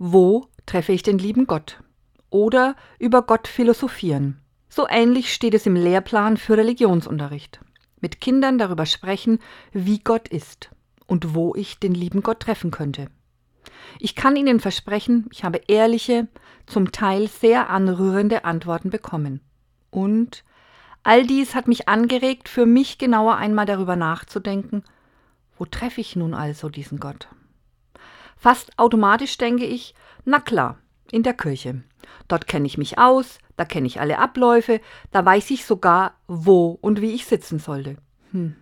Wo treffe ich den lieben Gott? Oder über Gott philosophieren. So ähnlich steht es im Lehrplan für Religionsunterricht. Mit Kindern darüber sprechen, wie Gott ist und wo ich den lieben Gott treffen könnte. Ich kann Ihnen versprechen, ich habe ehrliche, zum Teil sehr anrührende Antworten bekommen. Und all dies hat mich angeregt, für mich genauer einmal darüber nachzudenken, wo treffe ich nun also diesen Gott? Fast automatisch denke ich, na klar, in der Kirche. Dort kenne ich mich aus, da kenne ich alle Abläufe, da weiß ich sogar, wo und wie ich sitzen sollte. Hm.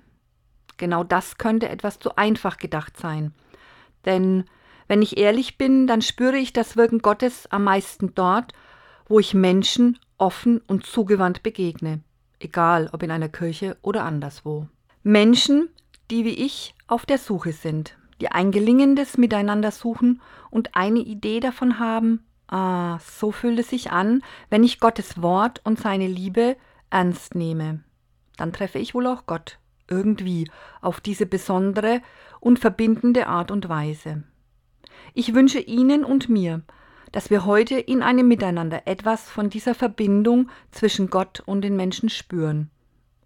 Genau das könnte etwas zu einfach gedacht sein. Denn wenn ich ehrlich bin, dann spüre ich das Wirken Gottes am meisten dort, wo ich Menschen offen und zugewandt begegne, egal ob in einer Kirche oder anderswo. Menschen, die wie ich auf der Suche sind, die ein gelingendes Miteinander suchen und eine Idee davon haben, ah, so fühlt es sich an, wenn ich Gottes Wort und seine Liebe ernst nehme. Dann treffe ich wohl auch Gott irgendwie auf diese besondere und verbindende Art und Weise. Ich wünsche Ihnen und mir, dass wir heute in einem Miteinander etwas von dieser Verbindung zwischen Gott und den Menschen spüren.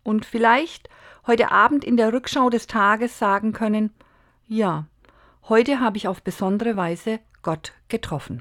Und vielleicht heute Abend in der Rückschau des Tages sagen können, ja, heute habe ich auf besondere Weise Gott getroffen.